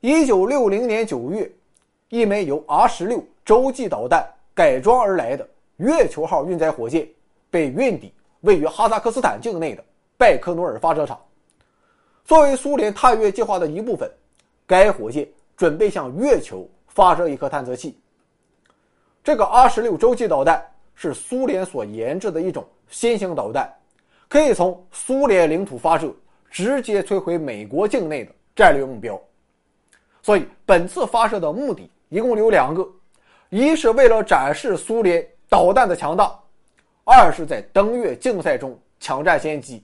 一九六零年九月，一枚由 R 十六洲际导弹改装而来的月球号运载火箭被运抵位于哈萨克斯坦境内的拜科努尔发射场。作为苏联探月计划的一部分，该火箭准备向月球发射一颗探测器。这个 R 十六洲际导弹是苏联所研制的一种新型导弹，可以从苏联领土发射，直接摧毁美国境内的战略目标。所以，本次发射的目的一共有两个：一是为了展示苏联导弹的强大；二是在登月竞赛中抢占先机。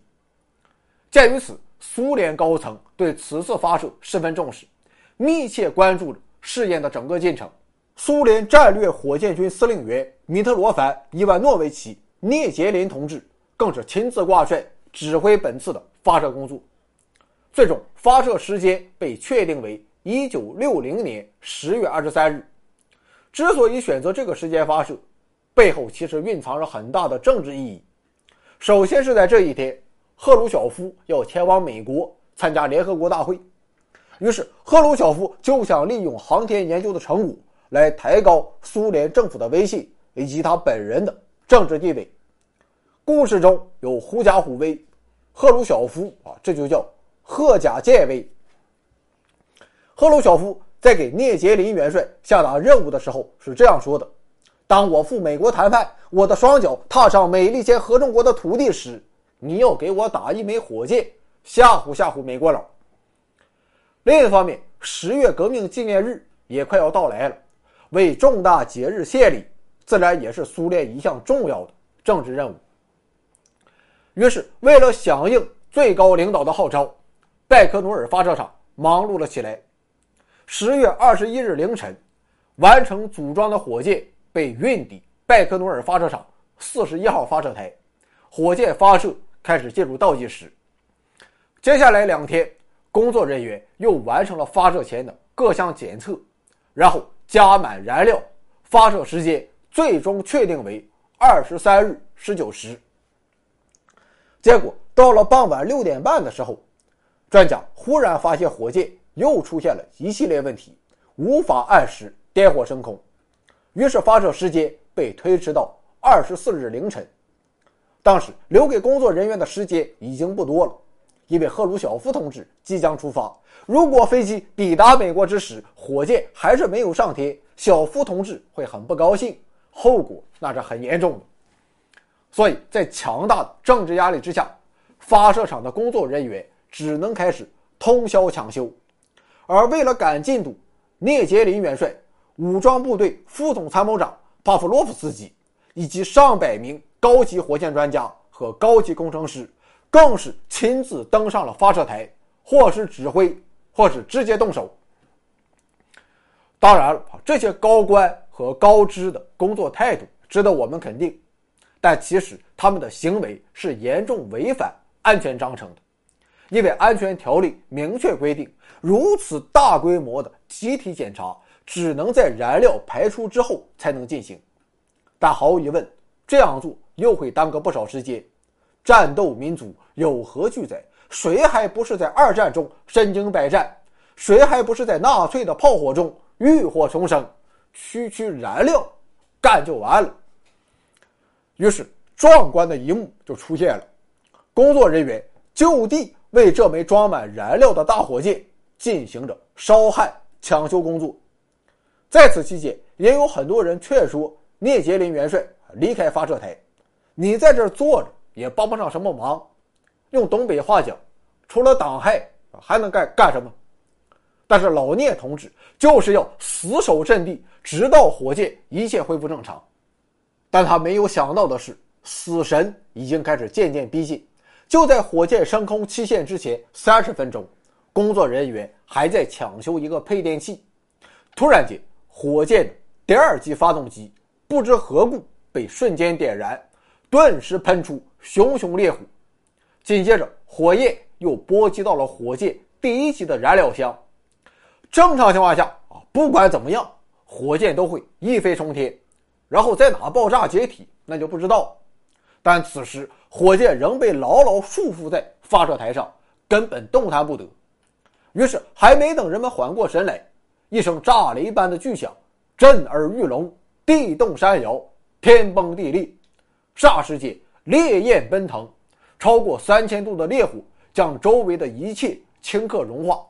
鉴于此，苏联高层对此次发射十分重视，密切关注着试验的整个进程。苏联战略火箭军司令员米特罗凡·伊万诺维奇·涅杰林同志更是亲自挂帅指挥本次的发射工作。最终，发射时间被确定为。一九六零年十月二十三日，之所以选择这个时间发射，背后其实蕴藏着很大的政治意义。首先是在这一天，赫鲁晓夫要前往美国参加联合国大会，于是赫鲁晓夫就想利用航天研究的成果来抬高苏联政府的威信以及他本人的政治地位。故事中有狐假虎威，赫鲁晓夫啊，这就叫赫假见威。赫鲁晓夫在给聂杰林元帅下达任务的时候是这样说的：“当我赴美国谈判，我的双脚踏上美利坚合众国的土地时，你要给我打一枚火箭，吓唬吓唬美国佬。”另一方面，十月革命纪念日也快要到来了，为重大节日献礼，自然也是苏联一项重要的政治任务。于是，为了响应最高领导的号召，拜科努尔发射场忙碌了起来。十月二十一日凌晨，完成组装的火箭被运抵拜科努尔发射场四十一号发射台，火箭发射开始进入倒计时。接下来两天，工作人员又完成了发射前的各项检测，然后加满燃料，发射时间最终确定为二十三日十九时。结果到了傍晚六点半的时候，专家忽然发现火箭。又出现了一系列问题，无法按时点火升空，于是发射时间被推迟到二十四日凌晨。当时留给工作人员的时间已经不多了，因为赫鲁晓夫同志即将出发。如果飞机抵达美国之时，火箭还是没有上天，小夫同志会很不高兴，后果那是很严重的。所以在强大的政治压力之下，发射场的工作人员只能开始通宵抢修。而为了赶进度，聂杰林元帅、武装部队副总参谋长帕夫洛夫斯基以及上百名高级火箭专家和高级工程师，更是亲自登上了发射台，或是指挥，或是直接动手。当然了，这些高官和高知的工作态度值得我们肯定，但其实他们的行为是严重违反安全章程的。因为安全条例明确规定，如此大规模的集体检查只能在燃料排出之后才能进行。但毫无疑问，这样做又会耽搁不少时间。战斗民族有何惧哉？谁还不是在二战中身经百战？谁还不是在纳粹的炮火中浴火重生？区区燃料，干就完了。于是，壮观的一幕就出现了：工作人员就地。为这枚装满燃料的大火箭进行着烧焊抢修工作，在此期间，也有很多人劝说聂杰林元帅离开发射台，你在这坐着也帮不上什么忙。用东北话讲，除了挡害还能干干什么？但是老聂同志就是要死守阵地，直到火箭一切恢复正常。但他没有想到的是，死神已经开始渐渐逼近。就在火箭升空期限之前三十分钟，工作人员还在抢修一个配电器。突然间，火箭第二级发动机不知何故被瞬间点燃，顿时喷出熊熊烈火。紧接着，火焰又波及到了火箭第一级的燃料箱。正常情况下啊，不管怎么样，火箭都会一飞冲天，然后在哪爆炸解体，那就不知道。但此时，火箭仍被牢牢束缚在发射台上，根本动弹不得。于是还没等人们缓过神来，一声炸雷般的巨响震耳欲聋，地动山摇，天崩地裂，霎时间烈焰奔腾，超过三千度的烈火将周围的一切顷刻融化，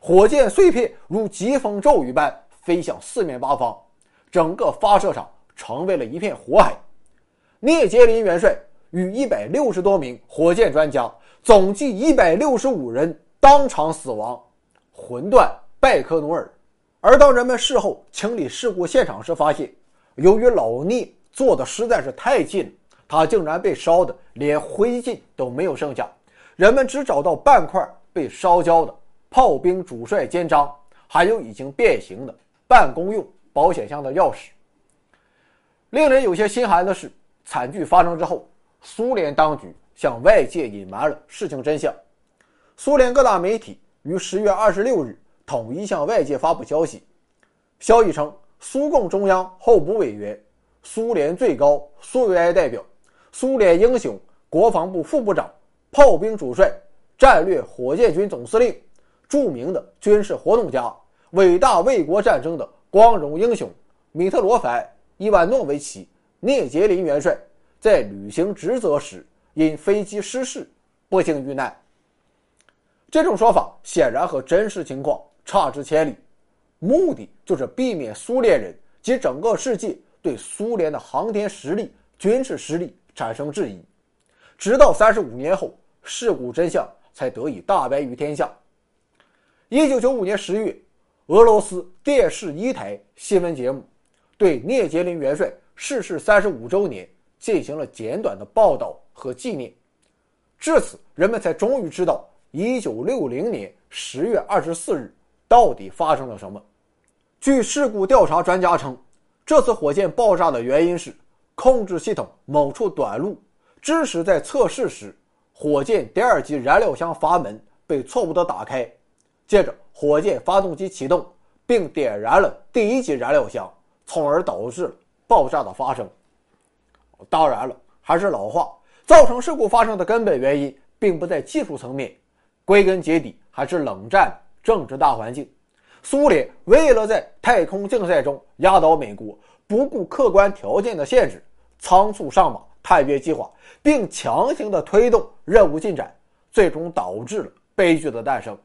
火箭碎片如疾风骤雨般飞向四面八方，整个发射场成为了一片火海。聂杰林元帅与一百六十多名火箭专家，总计一百六十五人当场死亡。魂断拜科努尔。而当人们事后清理事故现场时，发现由于老聂坐的实在是太近，他竟然被烧的连灰烬都没有剩下。人们只找到半块被烧焦的炮兵主帅肩章，还有已经变形的办公用保险箱的钥匙。令人有些心寒的是，惨剧发生之后，苏联当局向外界隐瞒了事情真相。苏联各大媒体。于十月二十六日统一向外界发布消息，消息称，苏共中央候补委员、苏联最高苏维埃代表、苏联英雄、国防部副部长、炮兵主帅、战略火箭军总司令、著名的军事活动家、伟大卫国战争的光荣英雄米特罗凡·伊万诺维奇·聂杰林元帅，在履行职责时因飞机失事不幸遇难。这种说法显然和真实情况差之千里，目的就是避免苏联人及整个世界对苏联的航天实力、军事实力产生质疑。直到三十五年后，事故真相才得以大白于天下。一九九五年十月，俄罗斯电视一台新闻节目对聂杰林元帅逝世三十五周年进行了简短的报道和纪念。至此，人们才终于知道。一九六零年十月二十四日，到底发生了什么？据事故调查专家称，这次火箭爆炸的原因是控制系统某处短路，致使在测试时，火箭第二级燃料箱阀门被错误的打开，接着火箭发动机启动，并点燃了第一级燃料箱，从而导致爆炸的发生。当然了，还是老话，造成事故发生的根本原因，并不在技术层面。归根结底还是冷战政治大环境。苏联为了在太空竞赛中压倒美国，不顾客观条件的限制，仓促上马探月计划，并强行的推动任务进展，最终导致了悲剧的诞生。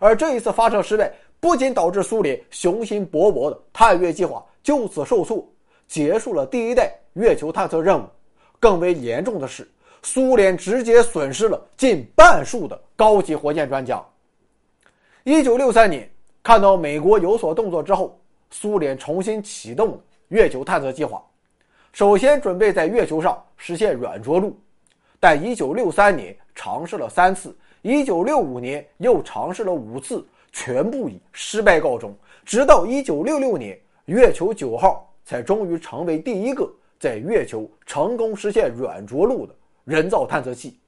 而这一次发射失败，不仅导致苏联雄心勃勃的探月计划就此受挫，结束了第一代月球探测任务，更为严重的是。苏联直接损失了近半数的高级火箭专家。一九六三年，看到美国有所动作之后，苏联重新启动了月球探测计划。首先准备在月球上实现软着陆，但一九六三年尝试了三次，一九六五年又尝试了五次，全部以失败告终。直到一九六六年，月球九号才终于成为第一个在月球成功实现软着陆的。人造探测器，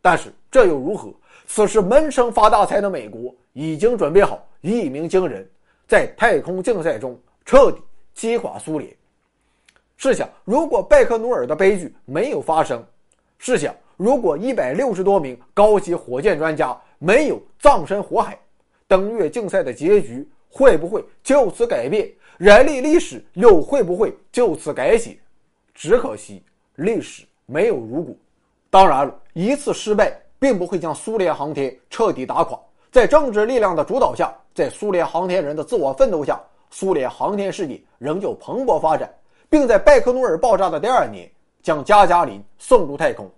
但是这又如何？此时闷声发大财的美国已经准备好一鸣惊人，在太空竞赛中彻底击垮苏联。试想，如果拜克努尔的悲剧没有发生，试想，如果一百六十多名高级火箭专家没有葬身火海，登月竞赛的结局会不会就此改变？人类历史又会不会就此改写？只可惜历史。没有如果，当然了，一次失败并不会将苏联航天彻底打垮。在政治力量的主导下，在苏联航天人的自我奋斗下，苏联航天事业仍旧蓬勃发展，并在拜克努尔爆炸的第二年将加加林送入太空。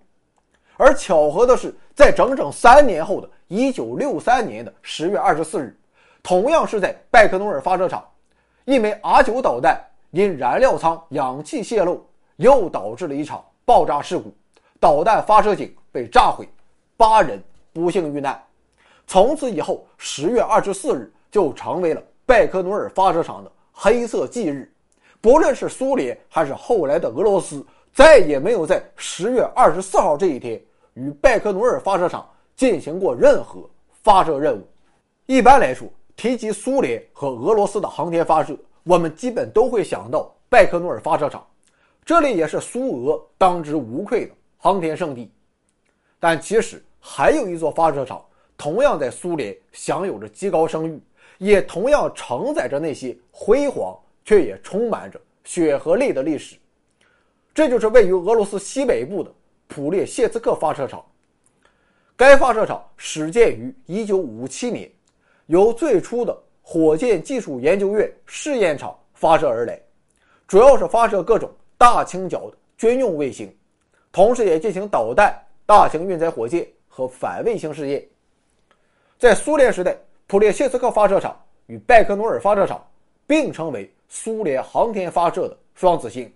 而巧合的是，在整整三年后的1963年的10月24日，同样是在拜克努尔发射场，一枚 R9 导弹因燃料舱氧气泄漏，又导致了一场。爆炸事故，导弹发射井被炸毁，八人不幸遇难。从此以后，十月二十四日就成为了拜科努尔发射场的黑色忌日。不论是苏联还是后来的俄罗斯，再也没有在十月二十四号这一天与拜科努尔发射场进行过任何发射任务。一般来说，提及苏联和俄罗斯的航天发射，我们基本都会想到拜科努尔发射场。这里也是苏俄当之无愧的航天圣地，但其实还有一座发射场同样在苏联享有着极高声誉，也同样承载着那些辉煌却也充满着血和泪的历史。这就是位于俄罗斯西北部的普列谢茨克发射场。该发射场始建于1957年，由最初的火箭技术研究院试验场发射而来，主要是发射各种大倾角的军用卫星，同时也进行导弹、大型运载火箭和反卫星试验。在苏联时代，普列谢茨克发射场与拜科努尔发射场并称为苏联航天发射的双子星。